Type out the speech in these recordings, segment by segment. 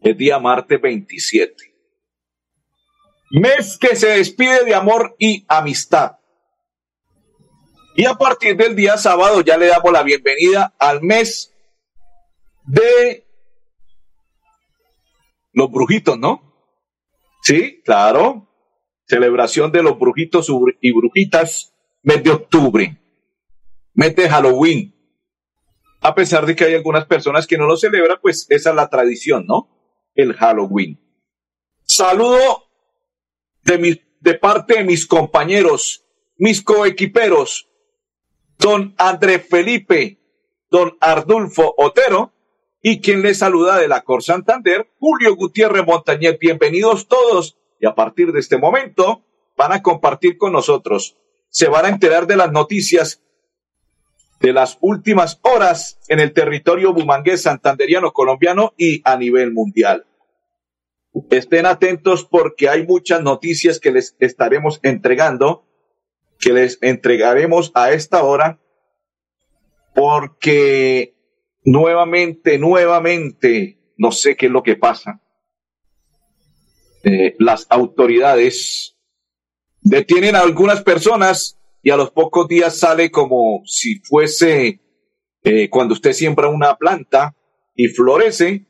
el día martes 27 Mes que se despide de amor y amistad. Y a partir del día sábado ya le damos la bienvenida al mes de los brujitos, ¿no? Sí, claro. Celebración de los brujitos y brujitas, mes de octubre, mes de Halloween. A pesar de que hay algunas personas que no lo celebran, pues esa es la tradición, ¿no? El Halloween. Saludo de, de parte de mis compañeros, mis coequiperos, don André Felipe, don Ardulfo Otero, y quien les saluda de la Cor Santander, Julio Gutiérrez Montañez. Bienvenidos todos y a partir de este momento van a compartir con nosotros. Se van a enterar de las noticias de las últimas horas en el territorio bumangués santanderiano colombiano y a nivel mundial. Estén atentos porque hay muchas noticias que les estaremos entregando, que les entregaremos a esta hora, porque nuevamente, nuevamente, no sé qué es lo que pasa. Eh, las autoridades detienen a algunas personas y a los pocos días sale como si fuese eh, cuando usted siembra una planta y florece,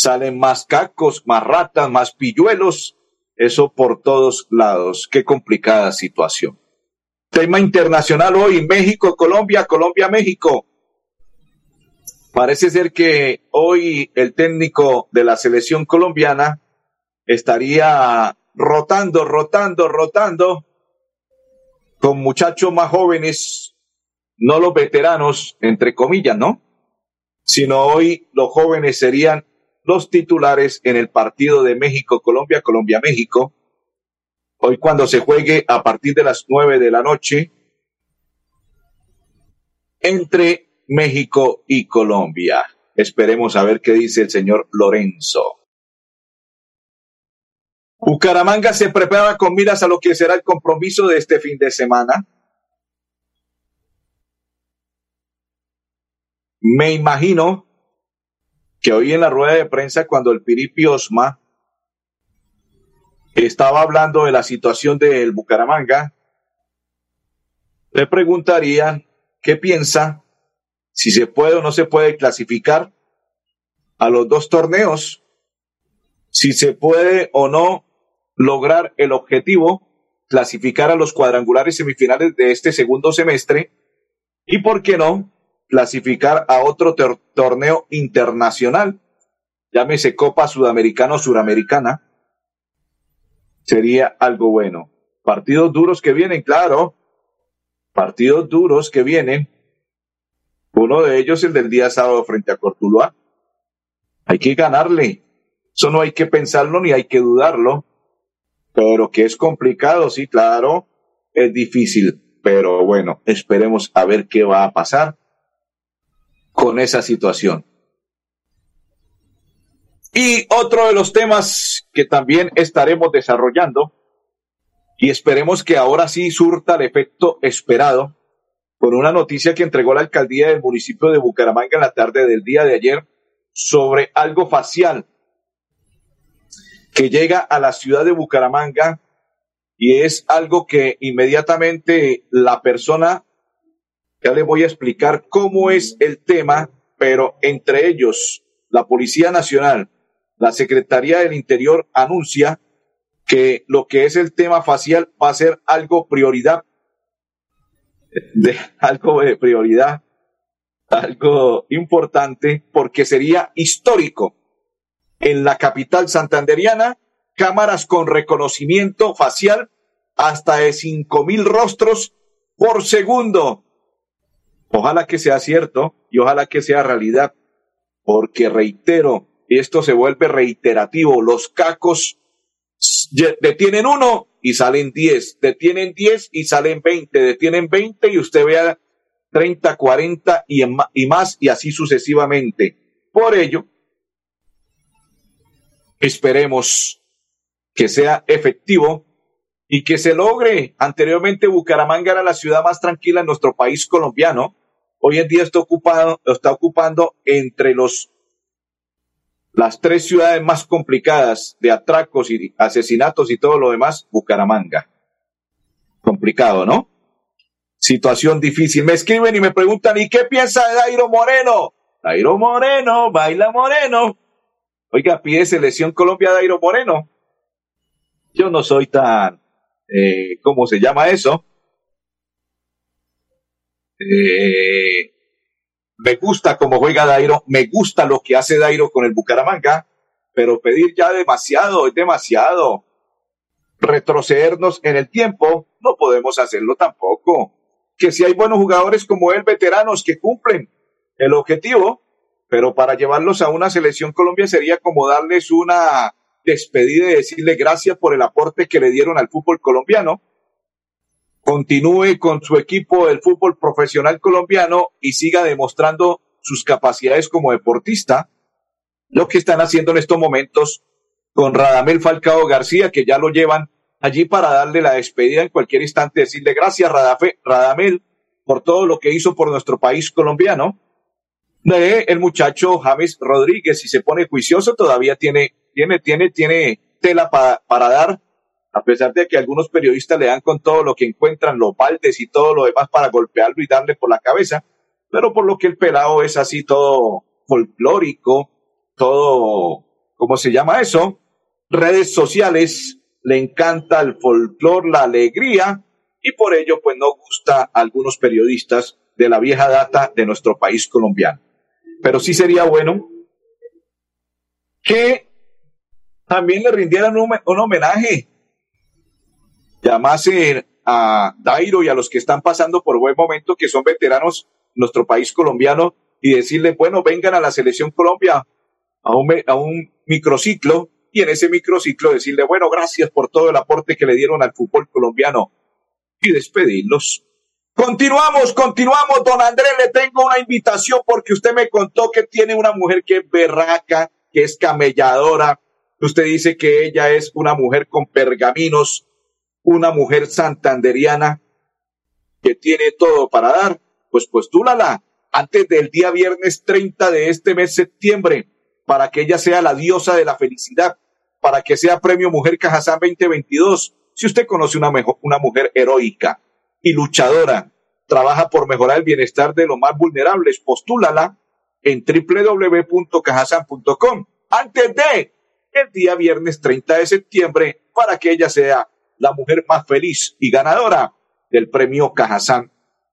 salen más cacos, más ratas, más pilluelos, eso por todos lados. Qué complicada situación. Tema internacional hoy, México, Colombia, Colombia, México. Parece ser que hoy el técnico de la selección colombiana estaría rotando, rotando, rotando con muchachos más jóvenes, no los veteranos, entre comillas, ¿no? Sino hoy los jóvenes serían los titulares en el partido de México-Colombia, Colombia-México. Hoy cuando se juegue a partir de las nueve de la noche entre México y Colombia. Esperemos a ver qué dice el señor Lorenzo. Bucaramanga se prepara con miras a lo que será el compromiso de este fin de semana. Me imagino que hoy en la rueda de prensa, cuando el Piripi Osma estaba hablando de la situación del Bucaramanga, le preguntarían qué piensa, si se puede o no se puede clasificar a los dos torneos, si se puede o no lograr el objetivo, clasificar a los cuadrangulares semifinales de este segundo semestre, y por qué no, clasificar a otro torneo internacional, llámese Copa Sudamericana o Suramericana, sería algo bueno. Partidos duros que vienen, claro, partidos duros que vienen. Uno de ellos el del día sábado frente a Cortuluá. Hay que ganarle. Eso no hay que pensarlo ni hay que dudarlo. Pero que es complicado, sí, claro, es difícil. Pero bueno, esperemos a ver qué va a pasar con esa situación. Y otro de los temas que también estaremos desarrollando, y esperemos que ahora sí surta el efecto esperado, con una noticia que entregó la alcaldía del municipio de Bucaramanga en la tarde del día de ayer sobre algo facial que llega a la ciudad de Bucaramanga y es algo que inmediatamente la persona ya les voy a explicar cómo es el tema, pero entre ellos, la Policía Nacional, la Secretaría del Interior anuncia que lo que es el tema facial va a ser algo prioridad, de, algo de prioridad, algo importante, porque sería histórico. En la capital santanderiana, cámaras con reconocimiento facial hasta de cinco mil rostros por segundo Ojalá que sea cierto y ojalá que sea realidad, porque reitero, esto se vuelve reiterativo. Los cacos detienen uno y salen diez, detienen diez y salen veinte, detienen veinte y usted vea treinta, cuarenta y, y más y así sucesivamente. Por ello, esperemos que sea efectivo y que se logre. Anteriormente Bucaramanga era la ciudad más tranquila en nuestro país colombiano. Hoy en día está ocupado, está ocupando entre los las tres ciudades más complicadas de atracos y asesinatos y todo lo demás, Bucaramanga. Complicado, ¿no? Situación difícil. Me escriben y me preguntan, ¿y qué piensa de Dairo Moreno? Dairo Moreno, baila Moreno. Oiga, pide selección Colombia Dairo Moreno. Yo no soy tan, eh, ¿cómo se llama eso? Eh, me gusta cómo juega Dairo, me gusta lo que hace Dairo con el Bucaramanga, pero pedir ya demasiado, es demasiado. Retrocedernos en el tiempo, no podemos hacerlo tampoco. Que si hay buenos jugadores como él, veteranos que cumplen el objetivo, pero para llevarlos a una selección Colombia sería como darles una despedida y decirle gracias por el aporte que le dieron al fútbol colombiano continúe con su equipo del fútbol profesional colombiano y siga demostrando sus capacidades como deportista, lo que están haciendo en estos momentos con Radamel Falcao García, que ya lo llevan allí para darle la despedida en cualquier instante, decirle gracias Radamel por todo lo que hizo por nuestro país colombiano. El muchacho James Rodríguez, si se pone juicioso, todavía tiene, tiene, tiene, tiene tela para dar a pesar de que algunos periodistas le dan con todo lo que encuentran, los baldes y todo lo demás para golpearlo y darle por la cabeza, pero por lo que el pelado es así todo folclórico, todo, ¿cómo se llama eso? Redes sociales, le encanta el folclor, la alegría, y por ello pues no gusta a algunos periodistas de la vieja data de nuestro país colombiano. Pero sí sería bueno que también le rindieran un, un homenaje llamase a Dairo y a los que están pasando por buen momento, que son veteranos nuestro país colombiano, y decirles, bueno, vengan a la selección Colombia a un, a un microciclo, y en ese microciclo decirle, bueno, gracias por todo el aporte que le dieron al fútbol colombiano, y despedirlos. Continuamos, continuamos, don Andrés, le tengo una invitación porque usted me contó que tiene una mujer que es berraca, que es camelladora. Usted dice que ella es una mujer con pergaminos, una mujer santanderiana que tiene todo para dar, pues postúlala antes del día viernes 30 de este mes septiembre para que ella sea la diosa de la felicidad, para que sea premio Mujer Cajazán 2022. Si usted conoce una, mejor, una mujer heroica y luchadora, trabaja por mejorar el bienestar de los más vulnerables, postúlala en www.cajazán.com antes de el día viernes 30 de septiembre para que ella sea la mujer más feliz y ganadora del premio Cajazán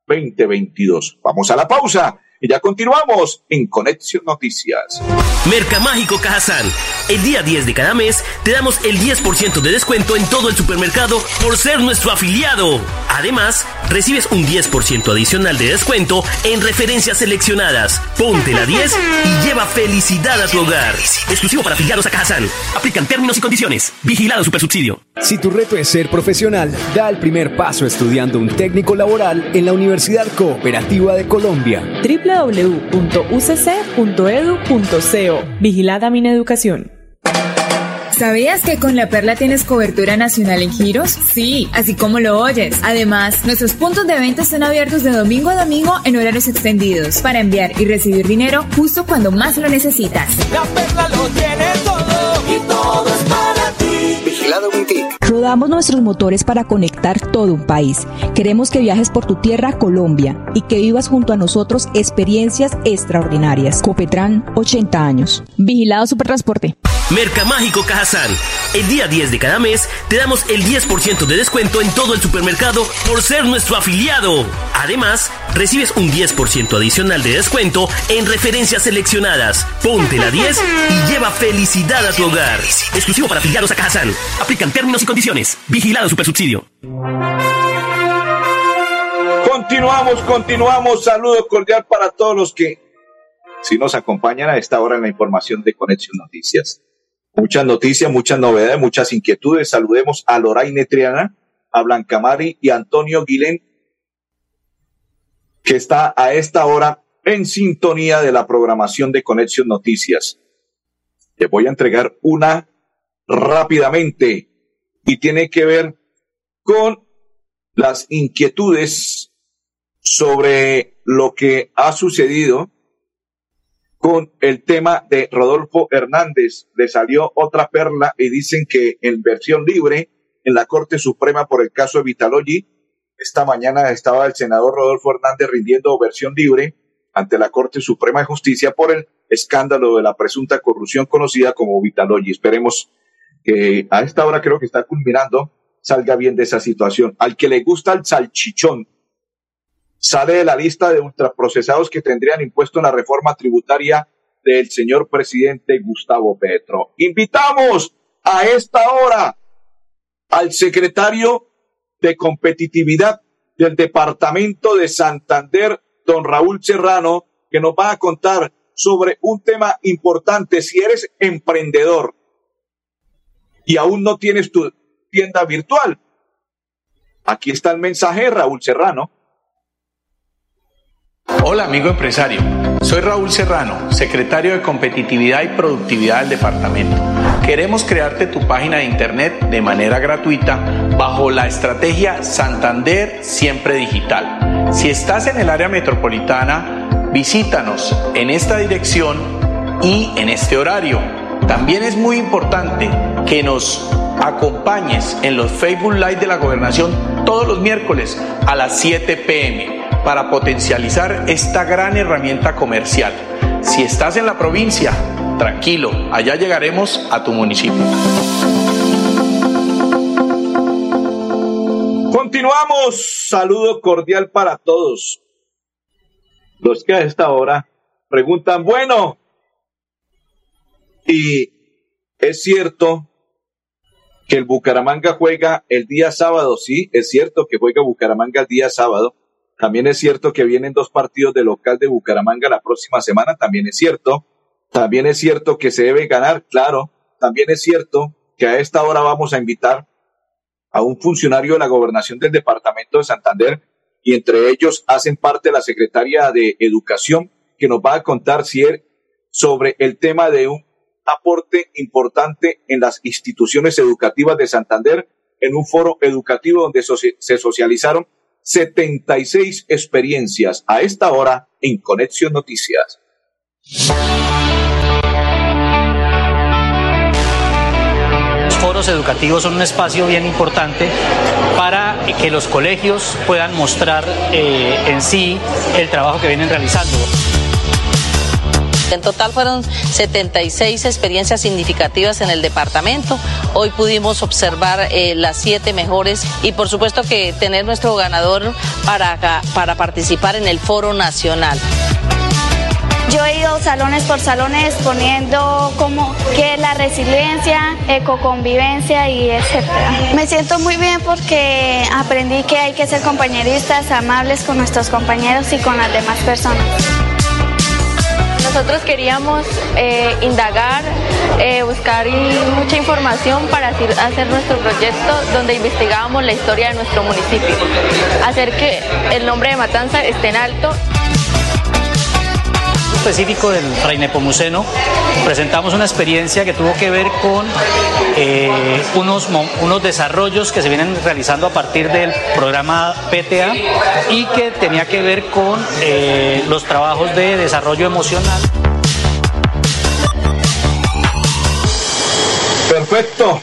2022. Vamos a la pausa y ya continuamos en Conexión Noticias. Mercamágico Cajazán. El día 10 de cada mes te damos el 10% de descuento en todo el supermercado por ser nuestro afiliado. Además, recibes un 10% adicional de descuento en referencias seleccionadas. Ponte la 10 y lleva felicidad a tu hogar. Exclusivo para afiliados a Cajazán. Aplican términos y condiciones. Vigilado Supersubsidio. Si tu reto es ser profesional, da el primer paso estudiando un técnico laboral en la Universidad Cooperativa de Colombia www.ucc.edu.co. Vigilada Mineducación. ¿Sabías que con La Perla tienes cobertura nacional en giros? Sí, así como lo oyes. Además, nuestros puntos de venta están abiertos de domingo a domingo en horarios extendidos para enviar y recibir dinero justo cuando más lo necesitas. La Perla lo tiene todo y todo es para ti. Vigilado Rodamos nuestros motores para conectar todo un país. Queremos que viajes por tu tierra, Colombia, y que vivas junto a nosotros experiencias extraordinarias. Copetran, 80 años. Vigilado Supertransporte. Mercamágico Cajazán. El día 10 de cada mes te damos el 10% de descuento en todo el supermercado por ser nuestro afiliado. Además, recibes un 10% adicional de descuento en referencias seleccionadas. Ponte la 10 y lleva felicidad a tu hogar. Exclusivo para afiliados a Cajazán. Aplican términos y condiciones. Vigilado Supersubsidio. Continuamos, continuamos. Saludo cordial para todos los que si nos acompañan a esta hora en la información de Conexión Noticias. Muchas noticias, muchas novedades, muchas inquietudes. Saludemos a Loraine Triana, a Blanca Mari y a Antonio Guilén, que está a esta hora en sintonía de la programación de Conexión Noticias. Les voy a entregar una rápidamente y tiene que ver con las inquietudes sobre lo que ha sucedido con el tema de Rodolfo Hernández. Le salió otra perla y dicen que en versión libre en la Corte Suprema por el caso de Vitalogy, esta mañana estaba el senador Rodolfo Hernández rindiendo versión libre ante la Corte Suprema de Justicia por el escándalo de la presunta corrupción conocida como Vitalogy. Esperemos que a esta hora creo que está culminando, salga bien de esa situación. Al que le gusta el salchichón, sale de la lista de ultraprocesados que tendrían impuesto la reforma tributaria del señor presidente Gustavo Petro. Invitamos a esta hora al secretario de competitividad del departamento de Santander, don Raúl Serrano, que nos va a contar sobre un tema importante. Si eres emprendedor y aún no tienes tu tienda virtual, aquí está el mensaje, Raúl Serrano. Hola amigo empresario, soy Raúl Serrano, secretario de Competitividad y Productividad del departamento. Queremos crearte tu página de internet de manera gratuita bajo la estrategia Santander Siempre Digital. Si estás en el área metropolitana, visítanos en esta dirección y en este horario. También es muy importante que nos acompañes en los Facebook Live de la Gobernación todos los miércoles a las 7 pm para potencializar esta gran herramienta comercial. Si estás en la provincia, tranquilo, allá llegaremos a tu municipio. Continuamos. Saludo cordial para todos. Los que a esta hora preguntan, bueno, y es cierto que el Bucaramanga juega el día sábado, sí, es cierto que juega Bucaramanga el día sábado, también es cierto que vienen dos partidos de local de Bucaramanga la próxima semana, también es cierto. También es cierto que se debe ganar, claro. También es cierto que a esta hora vamos a invitar a un funcionario de la gobernación del departamento de Santander y entre ellos hacen parte la secretaria de Educación que nos va a contar si sobre el tema de un aporte importante en las instituciones educativas de Santander en un foro educativo donde se socializaron 76 experiencias a esta hora en Conexión Noticias. Los foros educativos son un espacio bien importante para que los colegios puedan mostrar eh, en sí el trabajo que vienen realizando. En total fueron 76 experiencias significativas en el departamento. Hoy pudimos observar eh, las siete mejores y por supuesto que tener nuestro ganador para, para participar en el foro nacional. Yo he ido salones por salones exponiendo cómo qué es la resiliencia, ecoconvivencia y etcétera. Me siento muy bien porque aprendí que hay que ser compañeristas, amables con nuestros compañeros y con las demás personas. Nosotros queríamos eh, indagar, eh, buscar mucha información para hacer nuestro proyecto donde investigábamos la historia de nuestro municipio, hacer que el nombre de Matanza esté en alto específico del Rey Nepomuceno, presentamos una experiencia que tuvo que ver con eh, unos, unos desarrollos que se vienen realizando a partir del programa PTA y que tenía que ver con eh, los trabajos de desarrollo emocional. Perfecto.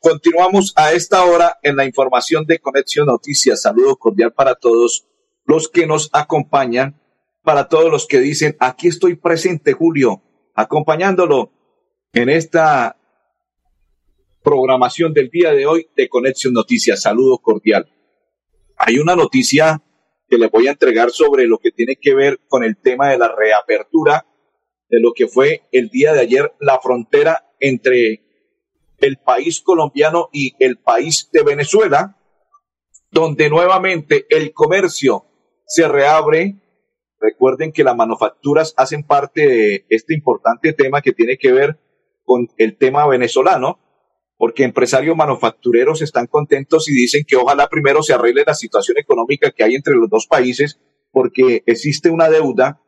Continuamos a esta hora en la información de Conexión Noticias. Saludo cordial para todos los que nos acompañan para todos los que dicen, aquí estoy presente, Julio, acompañándolo en esta programación del día de hoy de Conexión Noticias. Saludo cordial. Hay una noticia que les voy a entregar sobre lo que tiene que ver con el tema de la reapertura de lo que fue el día de ayer la frontera entre el país colombiano y el país de Venezuela, donde nuevamente el comercio se reabre Recuerden que las manufacturas hacen parte de este importante tema que tiene que ver con el tema venezolano, porque empresarios manufactureros están contentos y dicen que ojalá primero se arregle la situación económica que hay entre los dos países, porque existe una deuda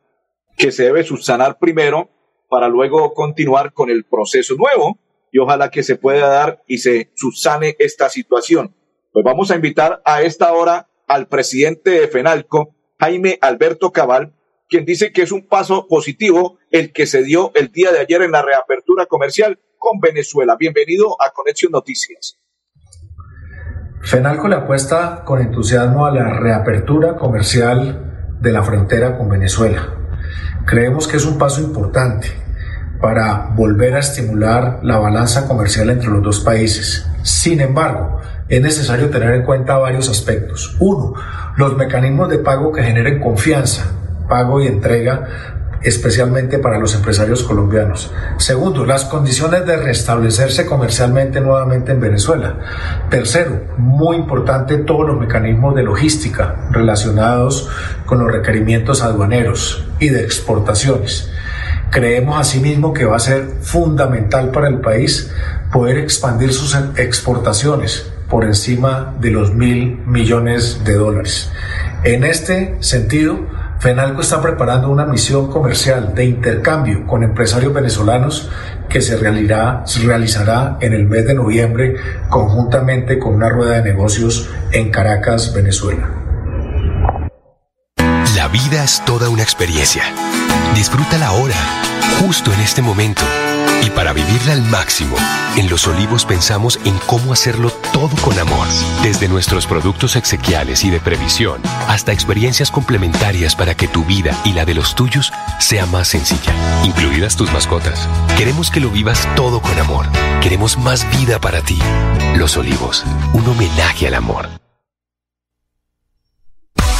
que se debe subsanar primero para luego continuar con el proceso nuevo y ojalá que se pueda dar y se subsane esta situación. Pues vamos a invitar a esta hora al presidente de FENALCO, Jaime Alberto Cabal, quien dice que es un paso positivo el que se dio el día de ayer en la reapertura comercial con Venezuela. Bienvenido a Conexión Noticias. FENALCO le apuesta con entusiasmo a la reapertura comercial de la frontera con Venezuela. Creemos que es un paso importante para volver a estimular la balanza comercial entre los dos países. Sin embargo, es necesario tener en cuenta varios aspectos. Uno, los mecanismos de pago que generen confianza, pago y entrega especialmente para los empresarios colombianos. Segundo, las condiciones de restablecerse comercialmente nuevamente en Venezuela. Tercero, muy importante, todos los mecanismos de logística relacionados con los requerimientos aduaneros y de exportaciones. Creemos asimismo que va a ser fundamental para el país poder expandir sus exportaciones por encima de los mil millones de dólares. En este sentido, FENALCO está preparando una misión comercial de intercambio con empresarios venezolanos que se realizará, se realizará en el mes de noviembre conjuntamente con una rueda de negocios en Caracas, Venezuela. La vida es toda una experiencia. Disfrútala ahora, justo en este momento. Y para vivirla al máximo, en Los Olivos pensamos en cómo hacerlo todo con amor. Desde nuestros productos exequiales y de previsión hasta experiencias complementarias para que tu vida y la de los tuyos sea más sencilla, incluidas tus mascotas. Queremos que lo vivas todo con amor. Queremos más vida para ti. Los Olivos, un homenaje al amor.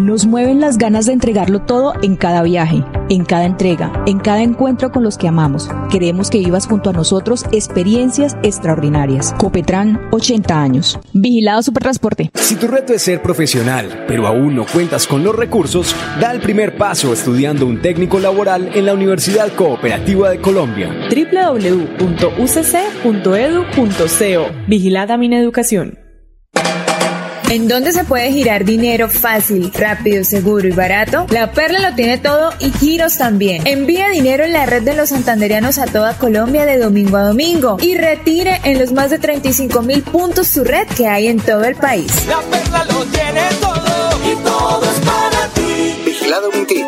Nos mueven las ganas de entregarlo todo en cada viaje, en cada entrega, en cada encuentro con los que amamos. Queremos que vivas junto a nosotros experiencias extraordinarias. Copetran 80 años. Vigilado Supertransporte. Si tu reto es ser profesional, pero aún no cuentas con los recursos, da el primer paso estudiando un técnico laboral en la Universidad Cooperativa de Colombia. www.ucc.edu.co. Vigilada Mineducación. ¿En dónde se puede girar dinero fácil, rápido, seguro y barato? La Perla lo tiene todo y giros también. Envía dinero en la red de los santanderianos a toda Colombia de domingo a domingo y retire en los más de 35 mil puntos su red que hay en todo el país. La Perla lo tiene todo y todo es para ti. Vigilado Mintic.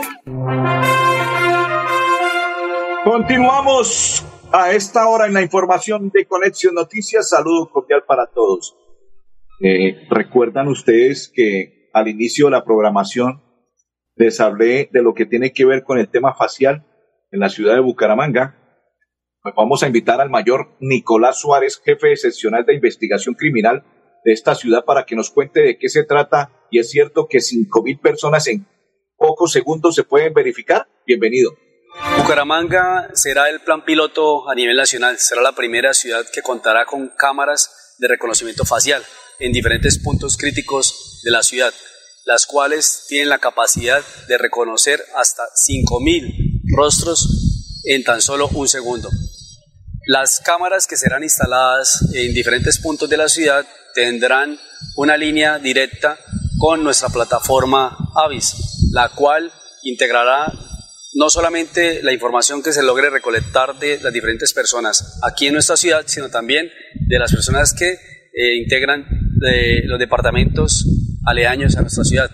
Continuamos a esta hora en la información de Conexión Noticias. Saludo cordial para todos. Eh, Recuerdan ustedes que al inicio de la programación les hablé de lo que tiene que ver con el tema facial en la ciudad de Bucaramanga. Pues vamos a invitar al mayor Nicolás Suárez, jefe excepcional de investigación criminal de esta ciudad, para que nos cuente de qué se trata. Y es cierto que cinco mil personas en pocos segundos se pueden verificar. Bienvenido. Bucaramanga será el plan piloto a nivel nacional. Será la primera ciudad que contará con cámaras de reconocimiento facial en diferentes puntos críticos de la ciudad, las cuales tienen la capacidad de reconocer hasta 5.000 rostros en tan solo un segundo. Las cámaras que serán instaladas en diferentes puntos de la ciudad tendrán una línea directa con nuestra plataforma Avis, la cual integrará no solamente la información que se logre recolectar de las diferentes personas aquí en nuestra ciudad, sino también de las personas que eh, integran de los departamentos aledaños a nuestra ciudad.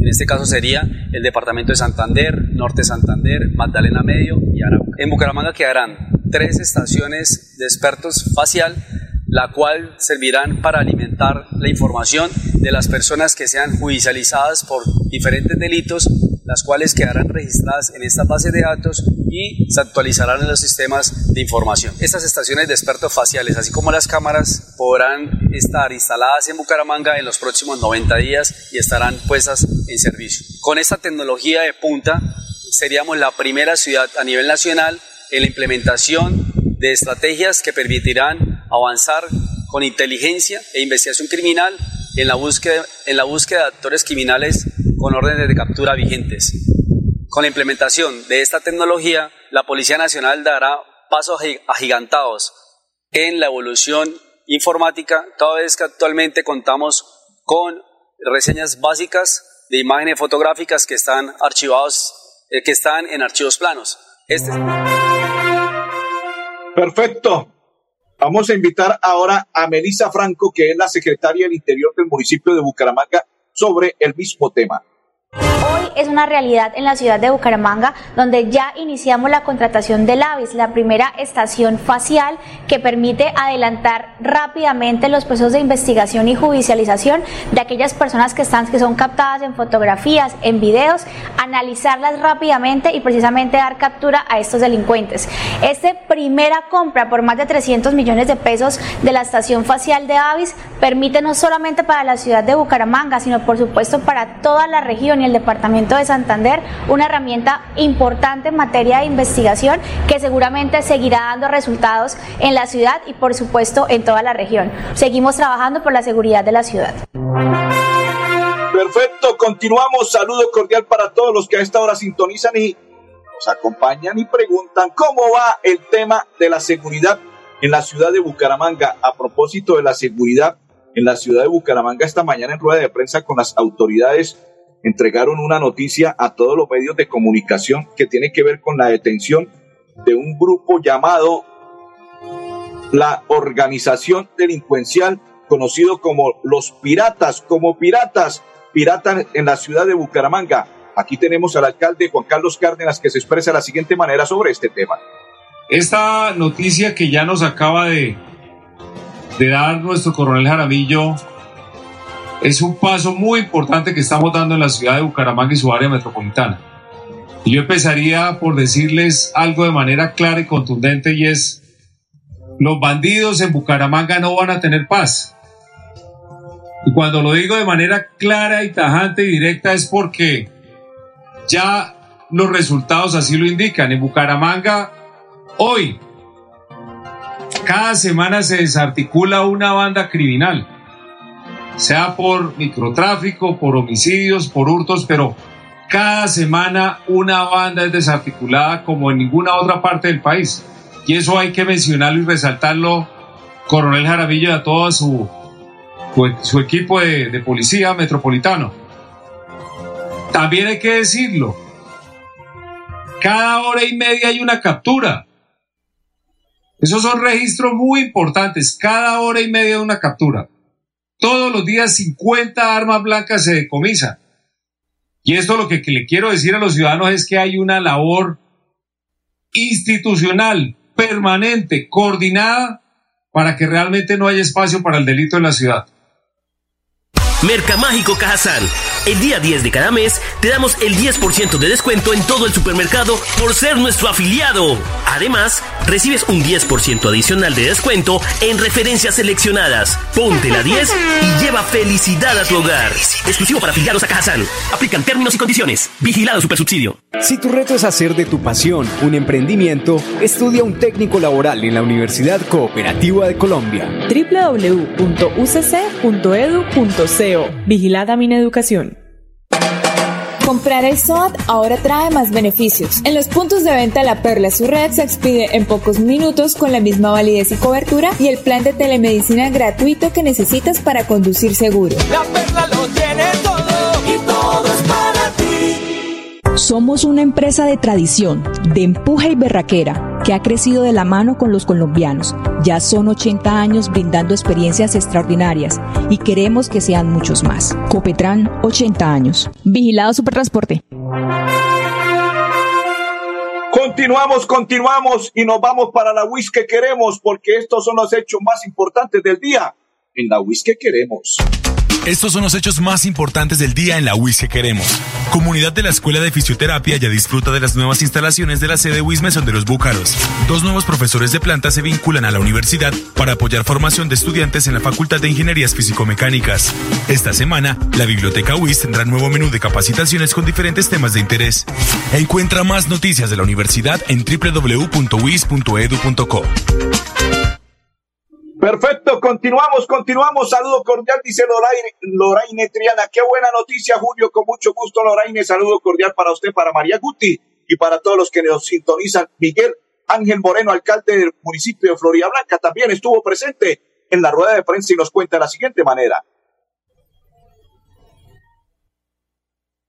En este caso sería el departamento de Santander, Norte Santander, Magdalena Medio y Arauca. En Bucaramanga quedarán tres estaciones de expertos facial, la cual servirán para alimentar la información de las personas que sean judicializadas por diferentes delitos las cuales quedarán registradas en esta base de datos y se actualizarán en los sistemas de información. Estas estaciones de expertos faciales, así como las cámaras, podrán estar instaladas en Bucaramanga en los próximos 90 días y estarán puestas en servicio. Con esta tecnología de punta, seríamos la primera ciudad a nivel nacional en la implementación de estrategias que permitirán avanzar con inteligencia e investigación criminal en la búsqueda, en la búsqueda de actores criminales con órdenes de captura vigentes. Con la implementación de esta tecnología, la Policía Nacional dará pasos agigantados en la evolución informática, toda vez que actualmente contamos con reseñas básicas de imágenes fotográficas que están archivados, eh, que están en archivos planos. Este Perfecto. Vamos a invitar ahora a Melissa Franco, que es la secretaria del Interior del municipio de Bucaramanga, sobre el mismo tema. Hoy es una realidad en la ciudad de Bucaramanga, donde ya iniciamos la contratación del AVIS, la primera estación facial que permite adelantar rápidamente los procesos de investigación y judicialización de aquellas personas que están que son captadas en fotografías, en videos, analizarlas rápidamente y precisamente dar captura a estos delincuentes. Esta primera compra por más de 300 millones de pesos de la estación facial de AVIS permite no solamente para la ciudad de Bucaramanga, sino por supuesto para toda la región el Departamento de Santander una herramienta importante en materia de investigación que seguramente seguirá dando resultados en la ciudad y por supuesto en toda la región. Seguimos trabajando por la seguridad de la ciudad. Perfecto, continuamos. Saludo cordial para todos los que a esta hora sintonizan y nos acompañan y preguntan cómo va el tema de la seguridad en la ciudad de Bucaramanga. A propósito de la seguridad en la ciudad de Bucaramanga esta mañana en rueda de prensa con las autoridades entregaron una noticia a todos los medios de comunicación que tiene que ver con la detención de un grupo llamado la Organización Delincuencial, conocido como los Piratas, como Piratas, Piratas en la ciudad de Bucaramanga. Aquí tenemos al alcalde Juan Carlos Cárdenas que se expresa de la siguiente manera sobre este tema. Esta noticia que ya nos acaba de, de dar nuestro coronel Jaramillo es un paso muy importante que estamos dando en la ciudad de Bucaramanga y su área metropolitana. Y yo empezaría por decirles algo de manera clara y contundente y es, los bandidos en Bucaramanga no van a tener paz. Y cuando lo digo de manera clara y tajante y directa es porque ya los resultados así lo indican. En Bucaramanga, hoy, cada semana se desarticula una banda criminal sea por microtráfico, por homicidios, por hurtos, pero cada semana una banda es desarticulada como en ninguna otra parte del país. Y eso hay que mencionarlo y resaltarlo, Coronel Jaramillo y a todo su, su equipo de, de policía metropolitano. También hay que decirlo, cada hora y media hay una captura. Esos son registros muy importantes, cada hora y media una captura. Todos los días 50 armas blancas se decomisan. Y esto lo que, le quiero decir a los ciudadanos es que hay una labor institucional, permanente, coordinada, para que realmente no haya espacio para el delito en la ciudad. Mercamágico Cajazán. El día 10 de cada mes te damos el 10% de descuento en todo el supermercado por ser nuestro afiliado. Además, recibes un 10% adicional de descuento en referencias seleccionadas. Ponte la 10 y lleva felicidad a tu hogar. Exclusivo para afiliados a Cajazán. Aplican términos y condiciones. Vigilado Supersubsidio. Si tu reto es hacer de tu pasión un emprendimiento, estudia un técnico laboral en la Universidad Cooperativa de Colombia. www.ucc.edu.co Vigilada mi educación. Comprar el SOAT ahora trae más beneficios. En los puntos de venta La Perla su red se expide en pocos minutos con la misma validez y cobertura y el plan de telemedicina gratuito que necesitas para conducir seguro. La Perla lo tiene todo y todo es para ti. Somos una empresa de tradición, de empuje y berraquera que ha crecido de la mano con los colombianos. Ya son 80 años brindando experiencias extraordinarias y queremos que sean muchos más. Copetran, 80 años. Vigilado Supertransporte. Continuamos, continuamos y nos vamos para la WIS que queremos porque estos son los hechos más importantes del día en la WIS que queremos. Estos son los hechos más importantes del día en la UIS que queremos. Comunidad de la Escuela de Fisioterapia ya disfruta de las nuevas instalaciones de la sede UIS Mesón de los Búcaros. Dos nuevos profesores de planta se vinculan a la universidad para apoyar formación de estudiantes en la Facultad de Ingenierías Físico-Mecánicas. Esta semana, la Biblioteca UIS tendrá nuevo menú de capacitaciones con diferentes temas de interés. Encuentra más noticias de la universidad en www.uis.edu.co. Perfecto, continuamos, continuamos. Saludo cordial, dice Loraine, Loraine Triana. Qué buena noticia, Julio. Con mucho gusto, Loraine. Saludo cordial para usted, para María Guti y para todos los que nos sintonizan. Miguel Ángel Moreno, alcalde del municipio de Florida Blanca, también estuvo presente en la rueda de prensa y nos cuenta de la siguiente manera.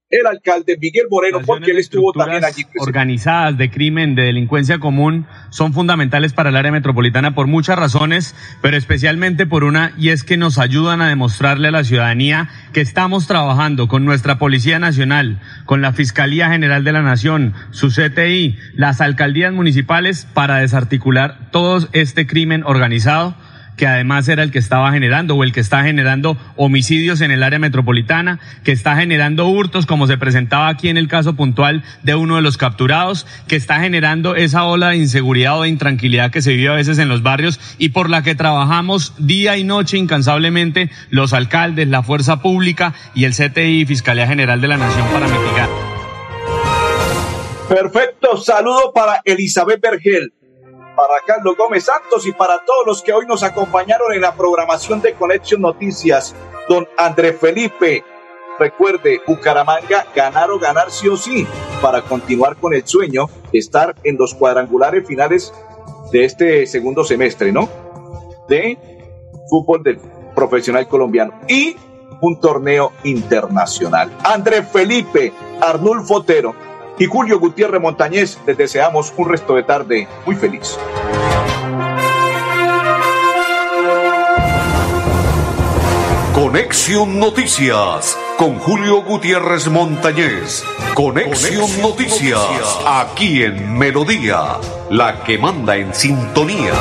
El alcalde Miguel Moreno, porque él estuvo también allí. Organizadas de crimen, de delincuencia común, son fundamentales para el área metropolitana por muchas razones, pero especialmente por una, y es que nos ayudan a demostrarle a la ciudadanía que estamos trabajando con nuestra Policía Nacional, con la Fiscalía General de la Nación, su CTI, las alcaldías municipales para desarticular todo este crimen organizado que además era el que estaba generando o el que está generando homicidios en el área metropolitana, que está generando hurtos como se presentaba aquí en el caso puntual de uno de los capturados, que está generando esa ola de inseguridad o de intranquilidad que se vive a veces en los barrios y por la que trabajamos día y noche incansablemente los alcaldes, la fuerza pública y el CTI, Fiscalía General de la Nación para mitigar. Perfecto, saludo para Elizabeth Bergel para Carlos Gómez Santos y para todos los que hoy nos acompañaron en la programación de Conexión Noticias. Don Andrés Felipe, recuerde, Bucaramanga ganar o ganar sí o sí para continuar con el sueño de estar en los cuadrangulares finales de este segundo semestre, ¿no? De fútbol del profesional colombiano y un torneo internacional. Andrés Felipe, Arnulfo Otero, y Julio Gutiérrez Montañez, les deseamos un resto de tarde muy feliz. Conexión Noticias con Julio Gutiérrez Montañez. Conexión, Noticias, aquí en Melodía, la que manda en sintonía.